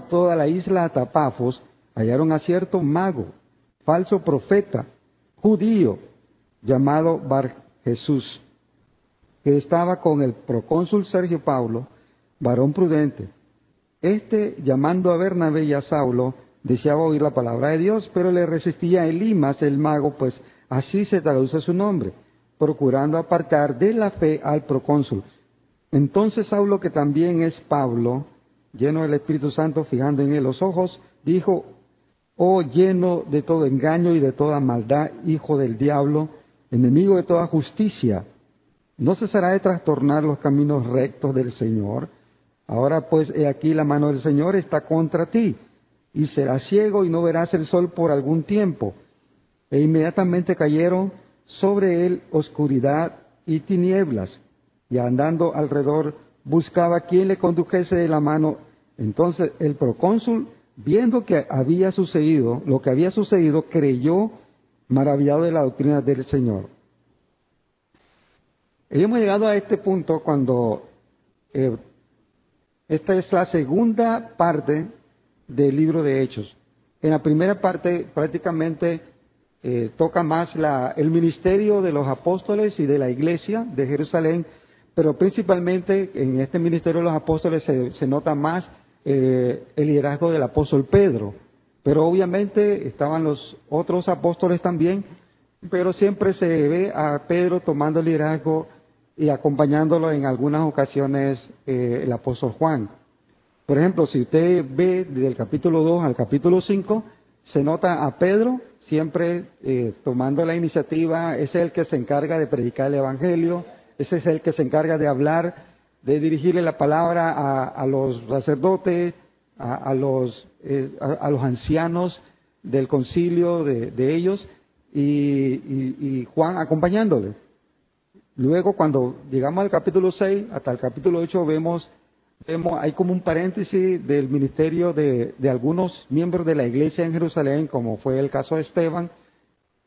toda la isla hasta Pafos, hallaron a cierto mago, falso profeta, judío, llamado Bar Jesús, que estaba con el procónsul Sergio Paulo, varón prudente. Este, llamando a Bernabé y a Saulo, deseaba oír la palabra de Dios, pero le resistía Elimas, el mago, pues así se traduce su nombre, procurando apartar de la fe al procónsul. Entonces Saulo, que también es Pablo, lleno del Espíritu Santo, fijando en él los ojos, dijo, oh lleno de todo engaño y de toda maldad, hijo del diablo, enemigo de toda justicia, ¿no cesará de trastornar los caminos rectos del Señor? Ahora pues he aquí la mano del Señor está contra ti, y serás ciego y no verás el sol por algún tiempo. E inmediatamente cayeron sobre él oscuridad y tinieblas, y andando alrededor buscaba quien le condujese de la mano. Entonces el procónsul, viendo que había sucedido, lo que había sucedido, creyó maravillado de la doctrina del Señor. Y hemos llegado a este punto cuando eh, esta es la segunda parte del libro de Hechos. En la primera parte prácticamente eh, toca más la, el ministerio de los apóstoles y de la iglesia de Jerusalén, pero principalmente en este ministerio de los apóstoles se, nota más eh, el liderazgo del apóstol Pedro. Pero obviamente estaban los otros apóstoles también, pero siempre se ve a Pedro tomando el liderazgo y acompañándolo en algunas ocasiones eh, el apóstol Juan. Por ejemplo, si usted ve del capítulo 2 al capítulo 5, se nota a Pedro siempre eh, tomando la iniciativa, es el que se encarga de predicar el Evangelio, ese es el que se encarga de hablar, de dirigirle la palabra a, los sacerdotes, a, los, eh, a, los ancianos del concilio de, ellos y, Juan acompañándole. Luego, cuando llegamos al capítulo 6 hasta el capítulo 8, vemos, vemos hay como un paréntesis del ministerio de algunos miembros de la iglesia en Jerusalén, como fue el caso de Esteban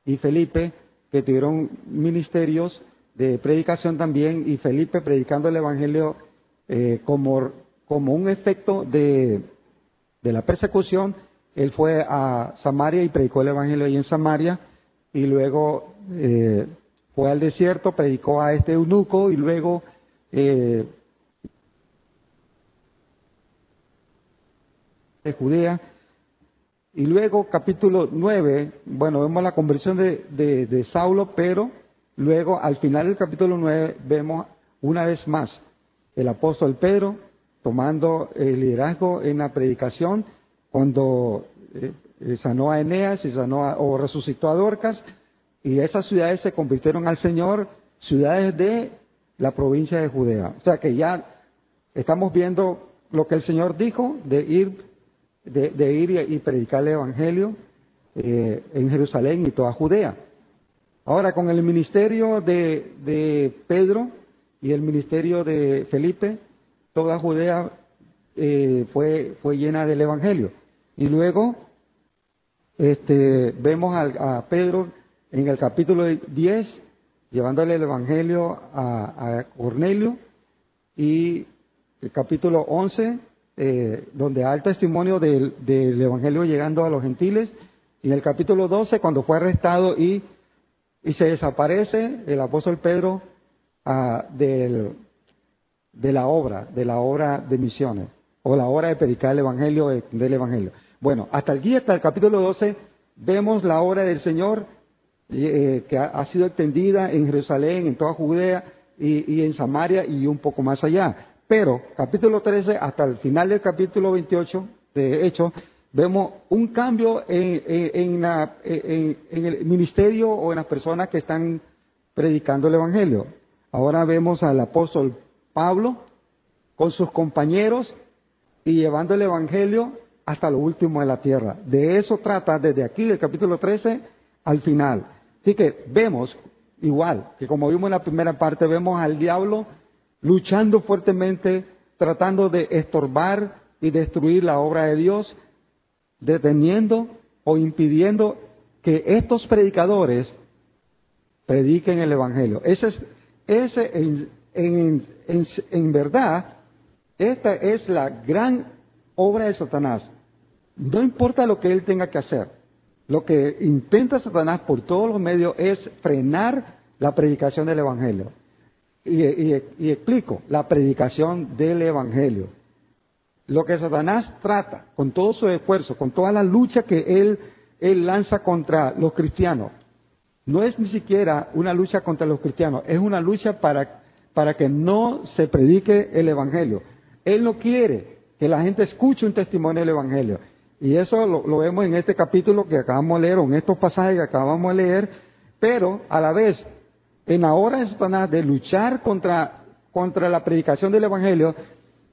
y Felipe, que tuvieron ministerios de predicación también y Felipe predicando el Evangelio eh, como, como un efecto de, de la persecución. Él fue a Samaria y predicó el Evangelio ahí en Samaria y luego eh, fue al desierto, predicó a este eunuco y luego eh, de Judea. Y luego capítulo 9, bueno, vemos la conversión de, de, de Saulo, pero Luego, al final del capítulo 9, vemos una vez más el apóstol Pedro tomando el liderazgo en la predicación cuando eh, eh, sanó a Eneas y sanó o resucitó a Dorcas y esas ciudades se convirtieron al Señor, ciudades de la provincia de Judea. O sea que ya estamos viendo lo que el Señor dijo de ir, de, ir y, predicar el Evangelio eh, en Jerusalén y toda Judea. Ahora, con el ministerio de, Pedro y el ministerio de Felipe, toda Judea eh, fue, fue llena del Evangelio. Y luego este, vemos a, Pedro en el capítulo 10 llevándole el Evangelio a, Cornelio y el capítulo 11 eh, donde hay testimonio del, del Evangelio llegando a los gentiles y en el capítulo 12 cuando fue arrestado y y se desaparece el apóstol Pedro ah, de la obra, de la obra de misiones, o la obra de predicar el Evangelio, del Evangelio. Bueno, hasta aquí, hasta el capítulo 12, vemos la obra del Señor eh, que ha, sido extendida en Jerusalén, en toda Judea y, y, en Samaria y un poco más allá. Pero, capítulo 13, hasta el final del capítulo 28 de Hechos, vemos un cambio en, el ministerio o en las personas que están predicando el Evangelio. Ahora vemos al apóstol Pablo con sus compañeros y llevando el Evangelio hasta lo último de la tierra. De eso trata desde aquí, del capítulo 13 al final. Así que vemos, igual que como vimos en la primera parte, vemos al diablo luchando fuertemente, tratando de estorbar y destruir la obra de Dios, deteniendo o impidiendo que estos predicadores prediquen el Evangelio. Ese es, ese en, en, en, verdad, esta es la gran obra de Satanás. No importa lo que él tenga que hacer. Lo que intenta Satanás por todos los medios es frenar la predicación del Evangelio. Y, explico, la predicación del Evangelio. Lo que Satanás trata con todo su esfuerzo, con toda la lucha que él, él lanza contra los cristianos, no es ni siquiera una lucha contra los cristianos, es una lucha para, para que no se predique el Evangelio. Él no quiere que la gente escuche un testimonio del Evangelio. Y eso lo, vemos en este capítulo que acabamos de leer, o en estos pasajes que acabamos de leer, pero a la vez, en la hora de Satanás de luchar contra, contra la predicación del Evangelio,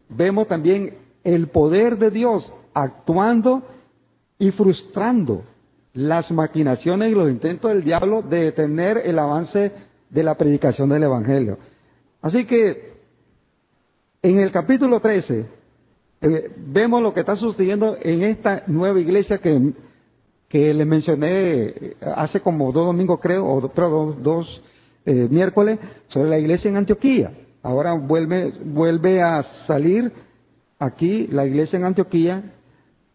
vemos también el poder de Dios actuando y frustrando las maquinaciones y los intentos del diablo de detener el avance de la predicación del Evangelio. Así que en el capítulo 13 eh, vemos lo que está sucediendo en esta nueva iglesia que, que mencioné hace como dos domingos creo, o dos, dos eh, miércoles, sobre la iglesia en Antioquía. Ahora vuelve, vuelve a salir aquí la iglesia en Antioquía,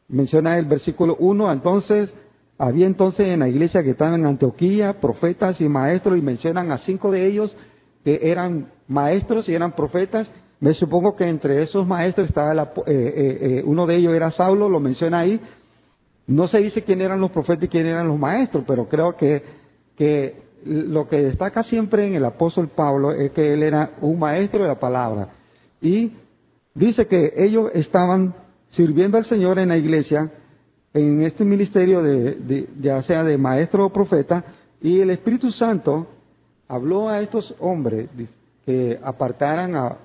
menciona el versículo 1, entonces había entonces en la iglesia que estaban en Antioquía profetas y maestros y mencionan a cinco de ellos que eran maestros y eran profetas. Me supongo que entre esos maestros estaba eh, eh, eh, uno de ellos era Saulo, lo menciona ahí. No se dice quién eran los profetas y quién eran los maestros, pero creo que, que lo que destaca siempre en el apóstol Pablo es que él era un maestro de la palabra. Y dice que ellos estaban sirviendo al Señor en la iglesia en este ministerio de, ya sea de maestro o profeta, y el Espíritu Santo habló a estos hombres que apartaran a,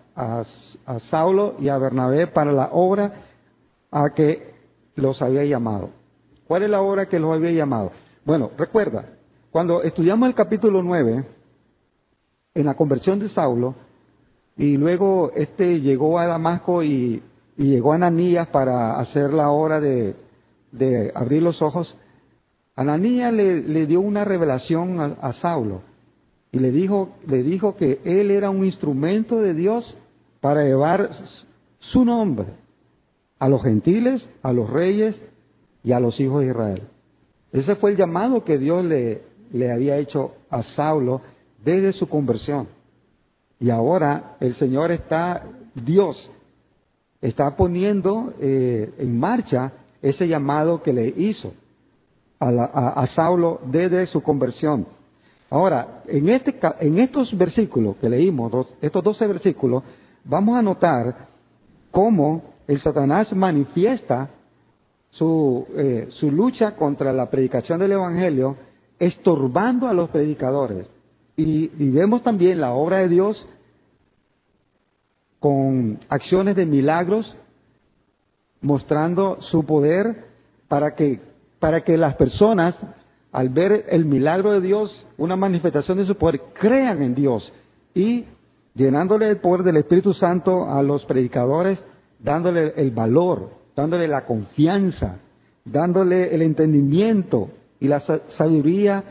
Saulo y a Bernabé para la obra a que los había llamado. ¿Cuál es la obra que los había llamado? Bueno, recuerda, cuando estudiamos el capítulo 9, en la conversión de Saulo, y luego este llegó a Damasco y, llegó a Ananías para hacer la obra de, de abrir los ojos, Ananías le, le dio una revelación a, Saulo y le dijo, le dijo que él era un instrumento de Dios para llevar su nombre a los gentiles, a los reyes y a los hijos de Israel. Ese fue el llamado que Dios le, le había hecho a Saulo desde su conversión. Y ahora el Señor está, Dios está poniendo eh, en marcha ese llamado que le hizo a, Saulo desde su conversión. Ahora, en, este, en estos versículos que leímos, estos 12 versículos, vamos a notar cómo el Satanás manifiesta su, eh, su lucha contra la predicación del Evangelio, estorbando a los predicadores. Y vemos también la obra de Dios con acciones de milagros mostrando su poder para que, para que las personas, al ver el milagro de Dios, una manifestación de su poder, crean en Dios y llenándole el poder del Espíritu Santo a los predicadores, dándole el valor, dándole la confianza, dándole el entendimiento y la sabiduría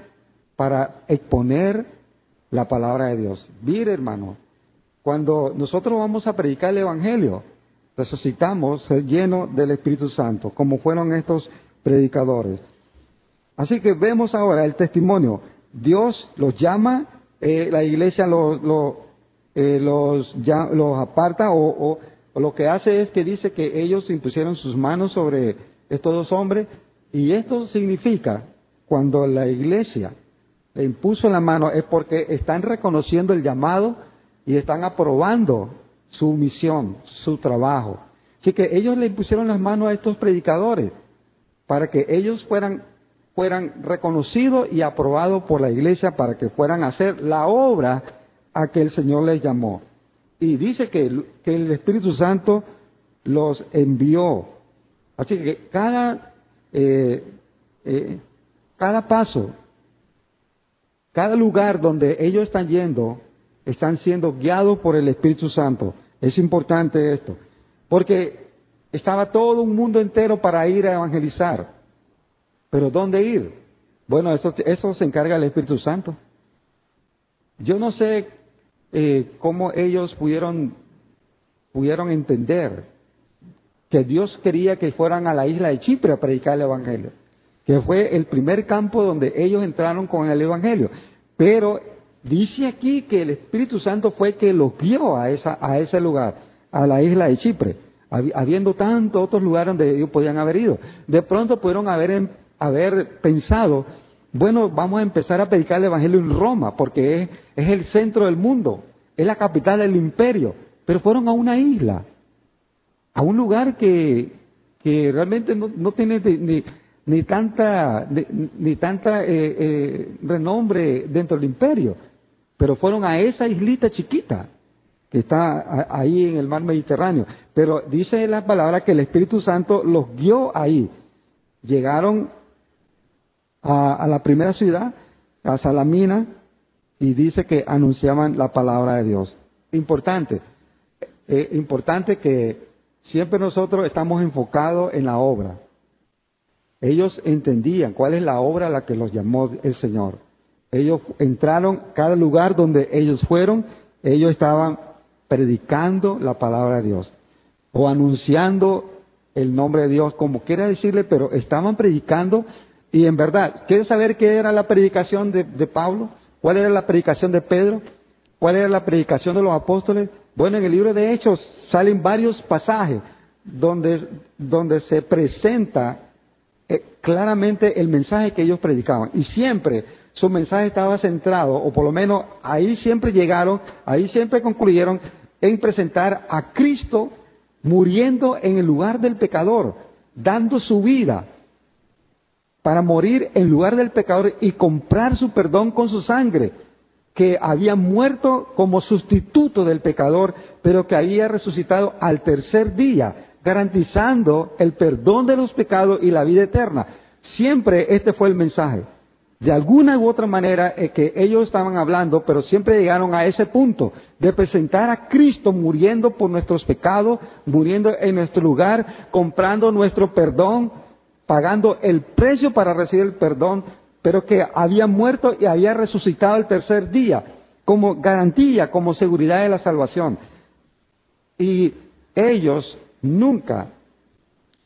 para exponer la palabra de Dios. Mire, hermano, cuando nosotros vamos a predicar el Evangelio, Necesitamos ser llenos del Espíritu Santo, como fueron estos predicadores. Así que vemos ahora el testimonio. Dios los llama, eh, la iglesia los, eh, los, los, aparta o, o, lo que hace es que dice que ellos impusieron sus manos sobre estos dos hombres y esto significa cuando la iglesia le impuso la mano es porque están reconociendo el llamado y están aprobando su misión, su trabajo. Así que ellos le pusieron las manos a estos predicadores para que ellos fueran, fueran reconocidos y aprobados por la iglesia para que fueran a hacer la obra a que el Señor les llamó. Y dice que, el Espíritu Santo los envió. Así que cada, eh, eh, cada paso, cada lugar donde ellos están yendo, están siendo guiados por el Espíritu Santo. Es importante esto, porque estaba todo un mundo entero para ir a evangelizar. Pero ¿dónde ir? Bueno, eso, eso se encarga el Espíritu Santo. Yo no sé eh, cómo ellos pudieron, pudieron entender que Dios quería que fueran a la isla de Chipre a predicar el Evangelio, que fue el primer campo donde ellos entraron con el Evangelio. Pero dice aquí que el Espíritu Santo fue que los guió a, esa, a ese lugar, a la isla de Chipre, habiendo tantos otros lugares donde ellos podían haber ido. De pronto pudieron haber, haber pensado, bueno, vamos a empezar a predicar el Evangelio en Roma, porque es, es el centro del mundo, es la capital del imperio, pero fueron a una isla a un lugar que, que realmente no, no tiene ni, ni tanta, ni, tanta eh, eh, renombre dentro del imperio, pero fueron a esa islita chiquita que está ahí en el mar Mediterráneo. Pero dice la palabra que el Espíritu Santo los guió ahí. Llegaron a, la primera ciudad, a Salamina, y dice que anunciaban la palabra de Dios. Importante, eh, importante que Siempre nosotros estamos enfocados en la obra. Ellos entendían cuál es la obra a la que los llamó el Señor. Ellos entraron, cada lugar donde ellos fueron, ellos estaban predicando la palabra de Dios o anunciando el nombre de Dios, como quiera decirle, pero estaban predicando y en verdad, ¿quieres saber qué era la predicación de, de Pablo? ¿Cuál era la predicación de Pedro? ¿Cuál era la predicación de los apóstoles? Bueno, en el libro de Hechos salen varios pasajes donde, donde se presenta eh, claramente el mensaje que ellos predicaban. Y siempre su mensaje estaba centrado, o por lo menos ahí siempre llegaron, ahí siempre concluyeron en presentar a Cristo muriendo en el lugar del pecador, dando su vida para morir en lugar del pecador y comprar su perdón con su sangre que había muerto como sustituto del pecador, pero que había resucitado al tercer día, garantizando el perdón de los pecados y la vida eterna. Siempre este fue el mensaje. De alguna u otra manera es que ellos estaban hablando, pero siempre llegaron a ese punto de presentar a Cristo muriendo por nuestros pecados, muriendo en nuestro lugar, comprando nuestro perdón, pagando el precio para recibir el perdón pero que había muerto y había resucitado el tercer día, como garantía, como seguridad de la salvación. Y ellos nunca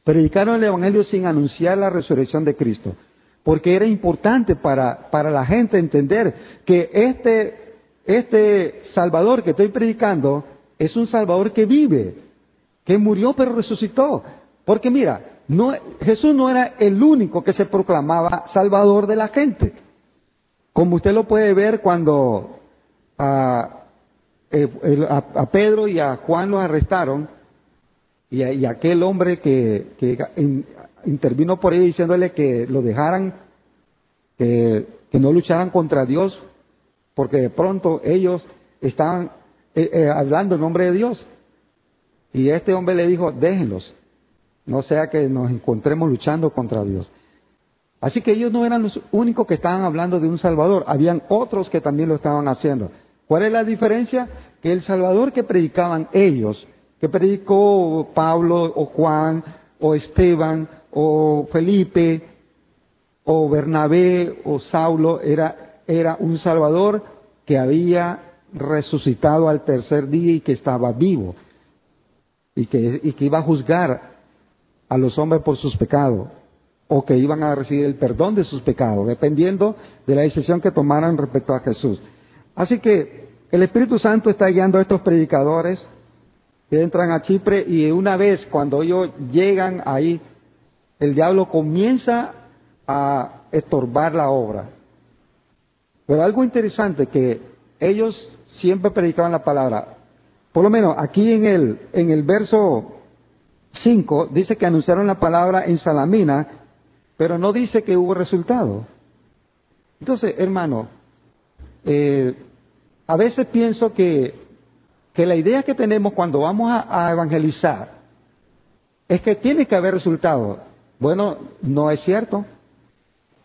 predicaron el Evangelio sin anunciar la resurrección de Cristo, porque era importante para, para la gente entender que este, este Salvador que estoy predicando es un Salvador que vive, que murió pero resucitó. Porque mira, no, Jesús no era el único que se proclamaba salvador de la gente. Como usted lo puede ver cuando a, eh, Pedro y a Juan los arrestaron y, aquel hombre que, intervino por ahí diciéndole que lo dejaran, que, no lucharan contra Dios, porque de pronto ellos estaban eh, eh, hablando en nombre de Dios. Y este hombre le dijo, déjenlos, no sea que nos encontremos luchando contra Dios. Así que ellos no eran los únicos que estaban hablando de un Salvador, habían otros que también lo estaban haciendo. ¿Cuál es la diferencia? Que el Salvador que predicaban ellos, que predicó Pablo o Juan o Esteban o Felipe o Bernabé o Saulo, era, era un Salvador que había resucitado al tercer día y que estaba vivo y que, y que iba a juzgar a los hombres por sus pecados o que iban a recibir el perdón de sus pecados, dependiendo de la decisión que tomaran respecto a Jesús. Así que el Espíritu Santo está guiando a estos predicadores entran a Chipre y una vez cuando ellos llegan ahí, el diablo comienza a estorbar la obra. Pero algo interesante que ellos siempre predicaban la palabra. Por lo menos aquí en el, en el verso 5 dice que anunciaron la palabra en Salamina, pero no dice que hubo resultado. Entonces, hermano, eh, a veces pienso que, que, la idea que tenemos cuando vamos a, evangelizar es que tiene que haber resultado. Bueno, no es cierto.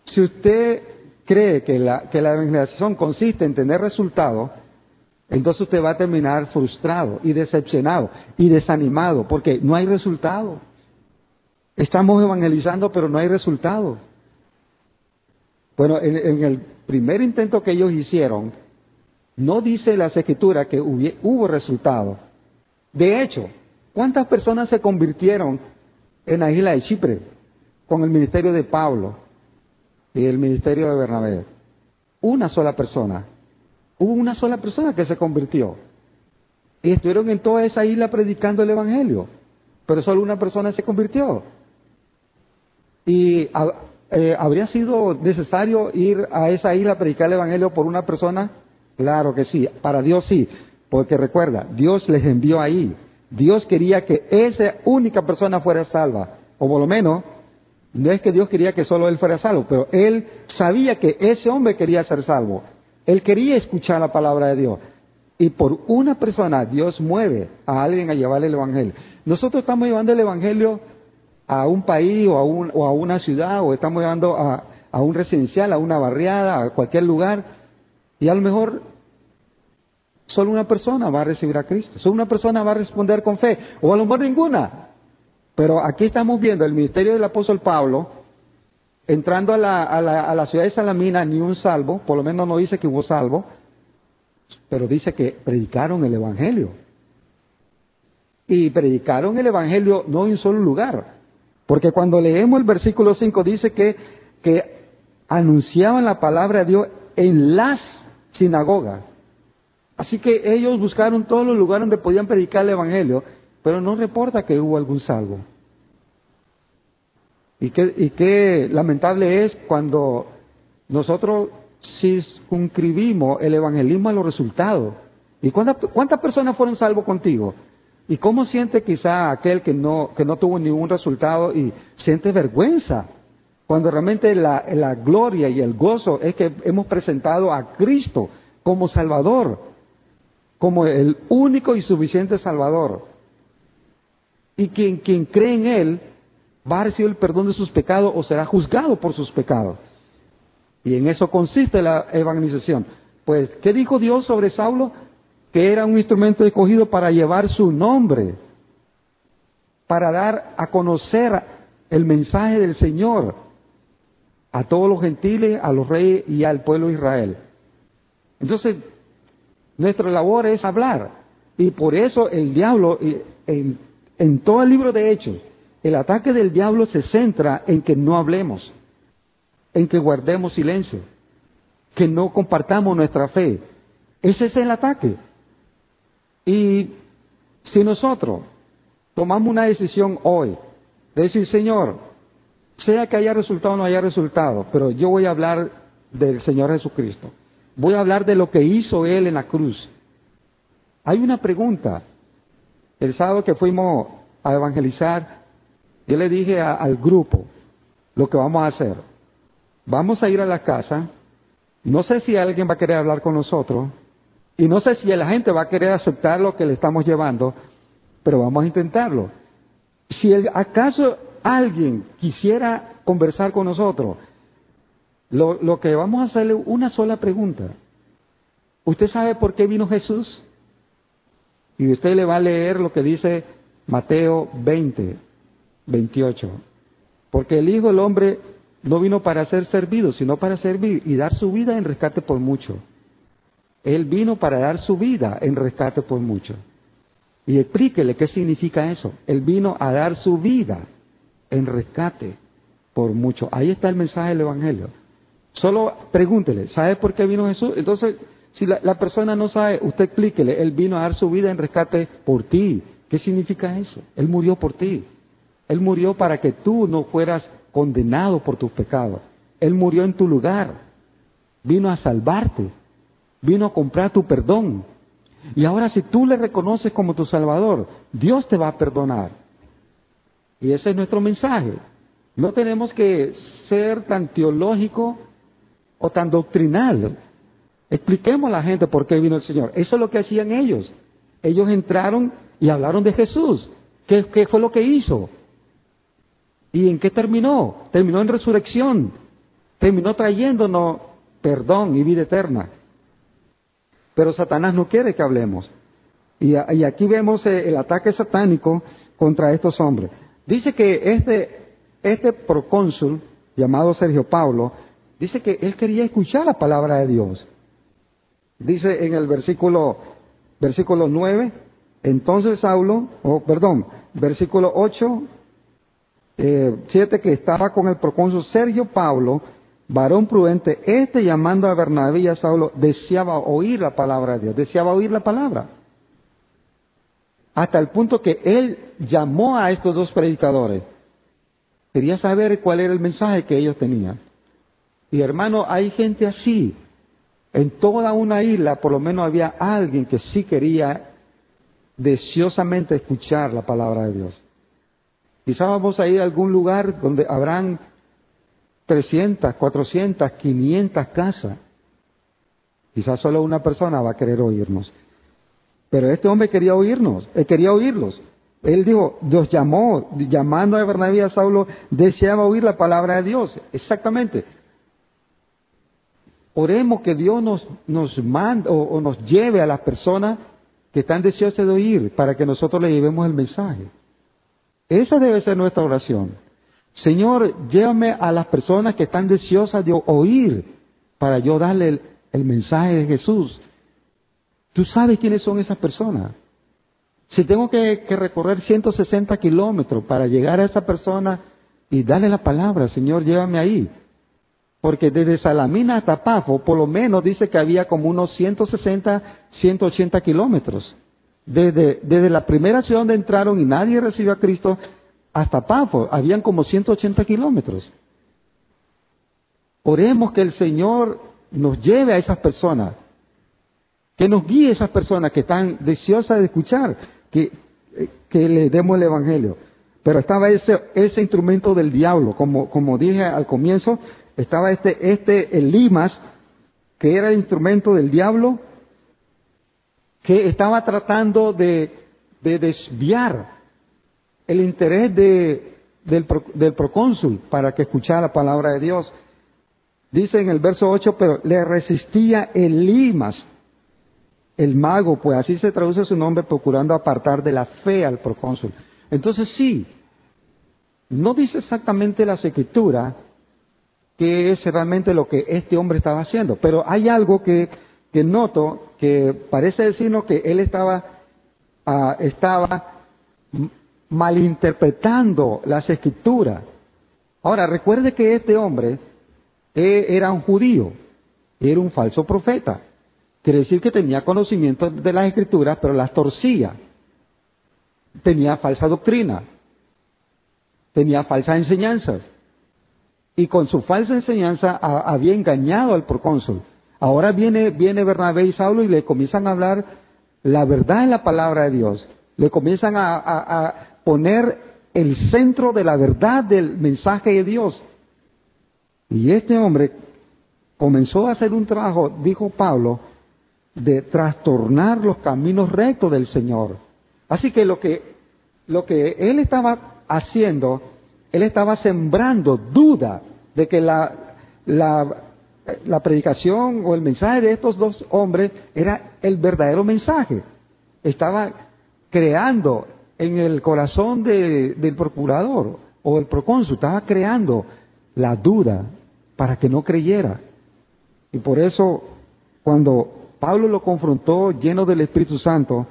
Si usted cree que la, que la evangelización consiste en tener resultados, entonces usted va a terminar frustrado y decepcionado y desanimado porque no hay resultado. Estamos evangelizando pero no hay resultado. Bueno, en, el primer intento que ellos hicieron, no dice la escritura que hubo resultado. De hecho, ¿Cuántas personas se convirtieron en la isla de Chipre con el ministerio de Pablo y el ministerio de Bernabé? Una sola persona. Hubo una sola persona que se convirtió. Y estuvieron en toda esa isla predicando el Evangelio. Pero solo una persona se convirtió. ¿Y eh, habría sido necesario ir a esa isla a predicar el Evangelio por una persona? Claro que sí. Para Dios sí. Porque recuerda, Dios les envió ahí. Dios quería que esa única persona fuera salva. O por lo menos, no es que Dios quería que solo él fuera salvo, pero él sabía que ese hombre quería ser salvo. Él quería escuchar la palabra de Dios. Y por una persona Dios mueve a alguien a llevarle el Evangelio. Nosotros estamos llevando el Evangelio a un país o a, o a una ciudad o estamos llevando a, a un residencial, a una barriada, a cualquier lugar. Y a lo mejor solo una persona va a recibir a Cristo. Solo una persona va a responder con fe. O a lo mejor ninguna. Pero aquí estamos viendo el ministerio del apóstol Pablo entrando a la, a la, a la ciudad de Salamina, ni un salvo, por lo menos no dice que hubo salvo pero dice que predicaron el Evangelio. Y predicaron el Evangelio no en un solo lugar, porque cuando leemos el versículo 5 dice que, que anunciaban la palabra de Dios en las sinagogas. Así que ellos buscaron todos los lugares donde podían predicar el Evangelio, pero no reporta que hubo algún salvo. Y qué, y qué lamentable es cuando nosotros circunscribimos el evangelismo a los resultados. ¿Y cuántas, personas fueron salvos contigo? ¿Y cómo siente quizá aquel que no, que no tuvo ningún resultado y siente vergüenza? Cuando realmente la gloria y el gozo es que hemos presentado a Cristo como Salvador, como el único y suficiente Salvador. Y quien, quien cree en Él va a recibir el perdón de sus pecados o será juzgado por sus pecados. Y en eso consiste la evangelización. Pues, ¿qué dijo Dios sobre Saulo? Que era un instrumento escogido para llevar su nombre, para dar a conocer el mensaje del Señor a todos los gentiles, a los reyes y al pueblo de Israel. Entonces, nuestra labor es hablar. Y por eso el diablo, en, en todo el libro de Hechos, el ataque del diablo se centra en que no hablemos en que guardemos silencio, que no compartamos nuestra fe. Ese es el ataque. Y si nosotros tomamos una decisión hoy de decir, Señor, sea que haya resultado o no haya resultado, pero yo voy a hablar del Señor Jesucristo. Voy a hablar de lo que hizo Él en la cruz. Hay una pregunta. El sábado que fuimos a evangelizar, yo le dije al grupo lo que vamos a hacer. Vamos a ir a la casa. No sé si alguien va a querer hablar con nosotros. Y no sé si la gente va a querer aceptar lo que le estamos llevando. Pero vamos a intentarlo. Si acaso alguien quisiera conversar con nosotros, lo, que vamos a hacerle una sola pregunta. ¿Usted sabe por qué vino Jesús? Y usted le va a leer lo que dice Mateo 20, 28. Porque el Hijo del Hombre no vino para ser servido, sino para servir y dar su vida en rescate por mucho. Él vino para dar su vida en rescate por mucho. Y explíquele qué significa eso. Él vino a dar su vida en rescate por mucho. Ahí está el mensaje del Evangelio. Solo pregúntele, ¿sabe por qué vino Jesús? Entonces, si la, persona no sabe, usted explíquele, Él vino a dar su vida en rescate por ti. ¿Qué significa eso? Él murió por ti. Él murió para que tú no fueras condenado por tus pecados. Él murió en tu lugar. Vino a salvarte. Vino a comprar tu perdón. Y ahora si tú le reconoces como tu Salvador, Dios te va a perdonar. Y ese es nuestro mensaje. No tenemos que ser tan teológico o tan doctrinal. Expliquemos a la gente por qué vino el Señor. Eso es lo que hacían ellos. Ellos entraron y hablaron de Jesús. ¿Qué, qué fue lo que hizo? ¿Y en qué terminó? Terminó en resurrección. Terminó trayéndonos perdón y vida eterna. Pero Satanás no quiere que hablemos. Y, aquí vemos eh, el ataque satánico contra estos hombres. Dice que este, este procónsul, llamado Sergio Paulo, dice que él quería escuchar la palabra de Dios. Dice en el versículo, versículo 9, Entonces Saulo, perdón, versículo 8, eh, 7, que estaba con el procónsul Sergio Pablo, varón prudente, este llamando a Bernabé y a Saulo, deseaba oír la palabra de Dios, deseaba oír la palabra. Hasta el punto que él llamó a estos dos predicadores. Quería saber cuál era el mensaje que ellos tenían. Y hermano, hay gente así. En toda una isla por lo menos había alguien que sí quería deseosamente escuchar la palabra de Dios. Quizá vamos a ir a algún lugar donde habrán 300, 400, 500 casas. Quizás solo una persona va a querer oírnos. Pero este hombre quería oírnos, él quería oírlos. Él dijo, Dios llamó, llamando a Bernabé y a Saulo, deseaba oír la palabra de Dios. Exactamente. Oremos que Dios nos, nos mande o, nos lleve a las personas que están deseosas de oír para que nosotros le llevemos el mensaje. Esa debe ser nuestra oración. Señor, llévame a las personas que están deseosas de oír para yo darle el, el mensaje de Jesús. Tú sabes quiénes son esas personas. Si tengo que, recorrer 160 kilómetros para llegar a esa persona y darle la palabra, Señor, llévame ahí. Porque desde Salamina hasta Pafo, por lo menos dice que había como unos 160, 180 kilómetros. Desde, desde la primera ciudad donde entraron y nadie recibió a Cristo hasta Pafo, habían como 180 kilómetros. Oremos que el Señor nos lleve a esas personas, que nos guíe a esas personas que están deseosas de escuchar, que, que le demos el Evangelio. Pero estaba ese, ese instrumento del diablo, como, como dije al comienzo, estaba este, este, el limas, que era el instrumento del diablo, que estaba tratando de, de desviar el interés de, del, del procónsul para que escuchara la palabra de Dios. Dice en el verso 8, pero le resistía el limas, el mago, pues así se traduce su nombre, procurando apartar de la fe al procónsul. Entonces sí, no dice exactamente la escritura qué es realmente lo que este hombre estaba haciendo, pero hay algo que, que noto que parece decirnos que él estaba, uh, estaba malinterpretando las escrituras. Ahora, recuerde que este hombre eh, era un judío, era un falso profeta. Quiere decir que tenía conocimiento de las escrituras, pero las torcía. Tenía falsa doctrina. Tenía falsas enseñanzas. Y con su falsa enseñanza había engañado al procónsul. Ahora viene, Bernabé y Saulo y le comienzan a hablar la verdad en la palabra de Dios. Le comienzan a, a poner el centro de la verdad del mensaje de Dios. Y este hombre comenzó a hacer un trabajo, dijo Pablo, de trastornar los caminos rectos del Señor. Así que lo que, lo que él estaba haciendo, él estaba sembrando duda de que la, la, la predicación o el mensaje de estos dos hombres era el verdadero mensaje. Estaba creando en el corazón del procurador o el procónsul, estaba creando la duda para que no creyera. Y por eso, cuando Pablo lo confrontó lleno del Espíritu Santo,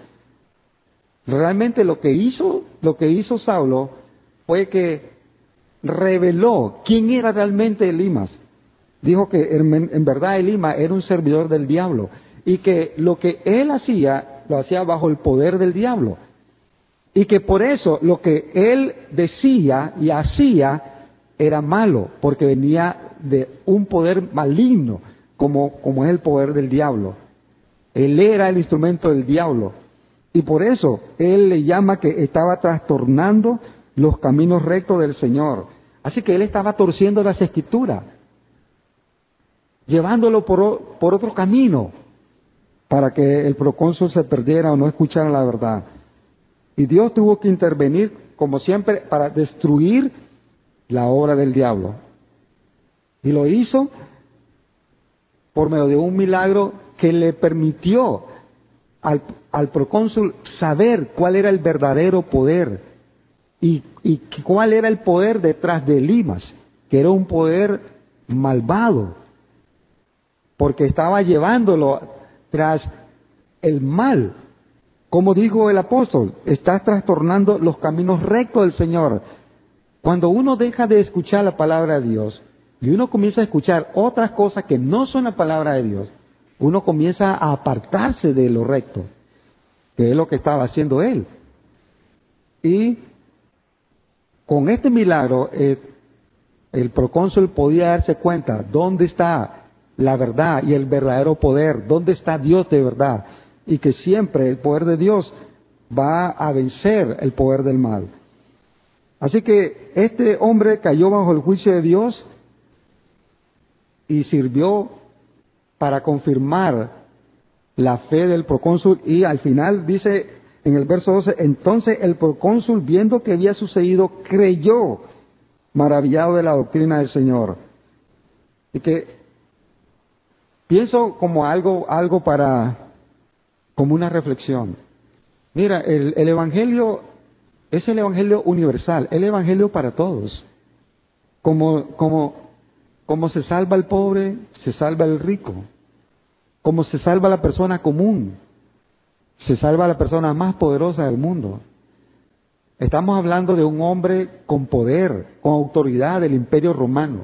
realmente lo que hizo, lo que hizo Saulo fue que reveló quién era realmente Elimas. Dijo que en, verdad Elimas era un servidor del diablo y que lo que él hacía lo hacía bajo el poder del diablo. Y que por eso lo que él decía y hacía era malo, porque venía de un poder maligno, como, como es el poder del diablo. Él era el instrumento del diablo. Y por eso él le llama que estaba trastornando los caminos rectos del Señor. Así que él estaba torciendo las escrituras, llevándolo por, por otro camino, para que el procónsul se perdiera o no escuchara la verdad. Y Dios tuvo que intervenir, como siempre, para destruir la obra del diablo. Y lo hizo por medio de un milagro que le permitió al, al procónsul saber cuál era el verdadero poder y, y cuál era el poder detrás de Limas, que era un poder malvado, porque estaba llevándolo tras el mal Como dijo el apóstol, estás trastornando los caminos rectos del Señor. Cuando uno deja de escuchar la palabra de Dios y uno comienza a escuchar otras cosas que no son la palabra de Dios, uno comienza a apartarse de lo recto, que es lo que estaba haciendo él. Y con este milagro, eh, el procónsul podía darse cuenta dónde está la verdad y el verdadero poder, dónde está Dios de verdad, y que siempre el poder de Dios va a vencer el poder del mal. Así que este hombre cayó bajo el juicio de Dios y sirvió para confirmar la fe del procónsul y al final dice en el verso 12, entonces el procónsul viendo que había sucedido creyó maravillado de la doctrina del Señor. Y que pienso como algo, algo para, como una reflexión. Mira, el, el Evangelio es el Evangelio universal, el Evangelio para todos. Como, como, como se salva el pobre, se salva el rico. Como se salva la persona común, se salva la persona más poderosa del mundo. Estamos hablando de un hombre con poder, con autoridad del imperio romano.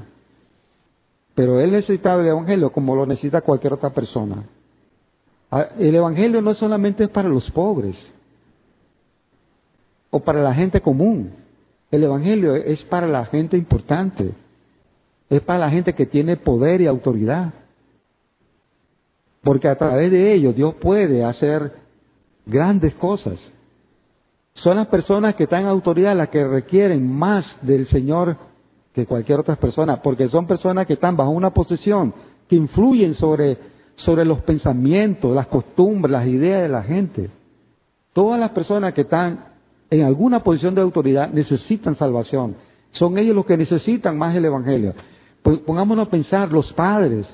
Pero él necesitaba el Evangelio como lo necesita cualquier otra persona. Ah, el Evangelio no solamente es para los pobres o para la gente común. El Evangelio es para la gente importante. Es para la gente que tiene poder y autoridad. Porque a través de ellos Dios puede hacer grandes cosas. Son las personas que están en autoridad las que requieren más del Señor que cualquier otra persona, porque son personas que están bajo una posición que influyen sobre, sobre los pensamientos, las costumbres, las ideas de la gente. Todas las personas que están en alguna posición de autoridad necesitan salvación. Son ellos los que necesitan más el Evangelio. Pongámonos a pensar, los padres,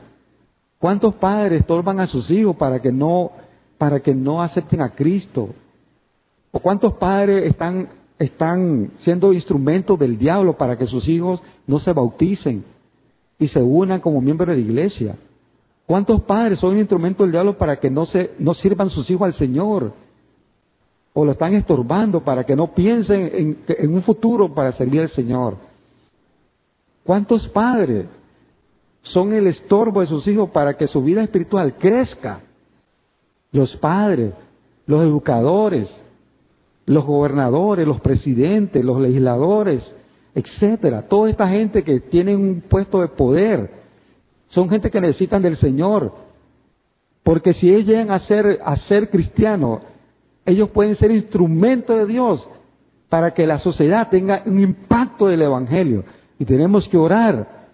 ¿cuántos padres torban a sus hijos para que no, para que no acepten a Cristo? ¿O cuántos padres están, están siendo instrumentos del diablo para que sus hijos no se bauticen y se unan como miembros de la iglesia? ¿Cuántos padres son instrumentos del diablo para que no, se, no sirvan sus hijos al Señor? O lo están estorbando para que no piensen en, en un futuro para servir al Señor. ¿Cuántos padres son el estorbo de sus hijos para que su vida espiritual crezca? Los padres, los educadores, los gobernadores, los presidentes, los legisladores, etcétera, toda esta gente que tiene un puesto de poder, son gente que necesitan del Señor, porque si ellos llegan a ser, a ser cristianos, ellos pueden ser instrumentos de Dios para que la sociedad tenga un impacto del Evangelio. Y tenemos que orar,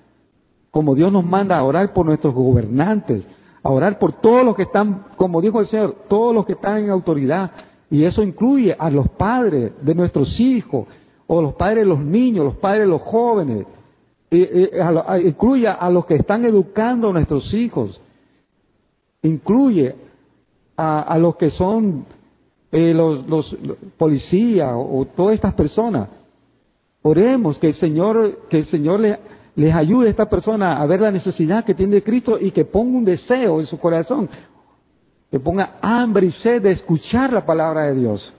como Dios nos manda a orar por nuestros gobernantes, a orar por todos los que están, como dijo el Señor, todos los que están en autoridad, y eso incluye a los padres de nuestros hijos, o los padres de los niños, los padres de los jóvenes, incluye a los que están educando a nuestros hijos, incluye a, los que son eh, los, policías o, todas estas personas. Oremos que el Señor, que el Señor les ayude a esta persona a ver la necesidad que tiene de Cristo y que ponga un deseo en su corazón, que ponga hambre y sed de escuchar la palabra de Dios.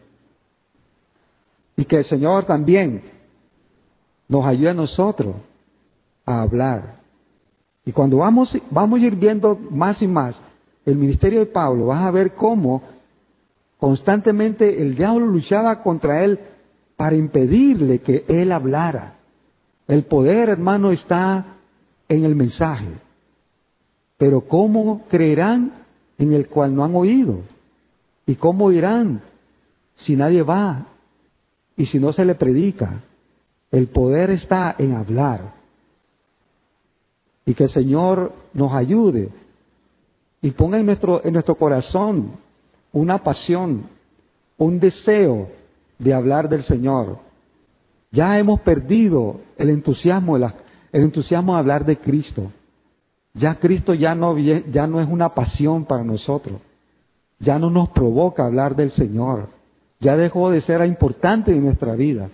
Y que el Señor también nos ayude a nosotros a hablar. Y cuando vamos, vamos a ir viendo más y más el ministerio de Pablo, vas a ver cómo constantemente el diablo luchaba contra él para impedirle que él hablara. El poder, hermano, está en el mensaje. Pero ¿cómo creerán en el cual no han oído. ¿Y cómo irán si nadie va y si no se le predica? El poder está en hablar. Y que el Señor nos ayude y ponga en nuestro, en nuestro corazón una pasión, un deseo de hablar del Señor. Ya hemos perdido el entusiasmo, el entusiasmo de hablar de Cristo. Ya Cristo ya no, ya no es una pasión para nosotros. Ya no nos provoca hablar del Señor. Ya dejó de ser importante en nuestra vida.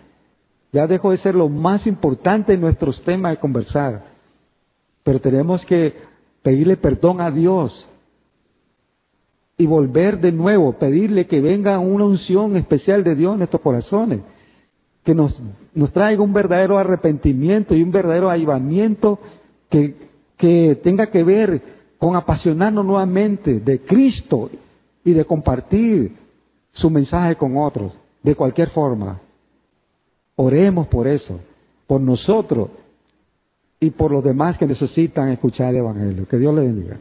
Ya dejó de ser lo más importante en nuestros temas de conversar. Pero tenemos que pedirle perdón a Dios y volver de nuevo, pedirle que venga una unción especial de Dios en nuestros corazones, que nos, nos traiga un verdadero arrepentimiento y un verdadero avivamiento que, que tenga que ver con apasionarnos nuevamente de Cristo y de compartir su mensaje con otros, de cualquier forma. Oremos por eso, por nosotros y por los demás que necesitan escuchar el Evangelio. Que Dios le bendiga.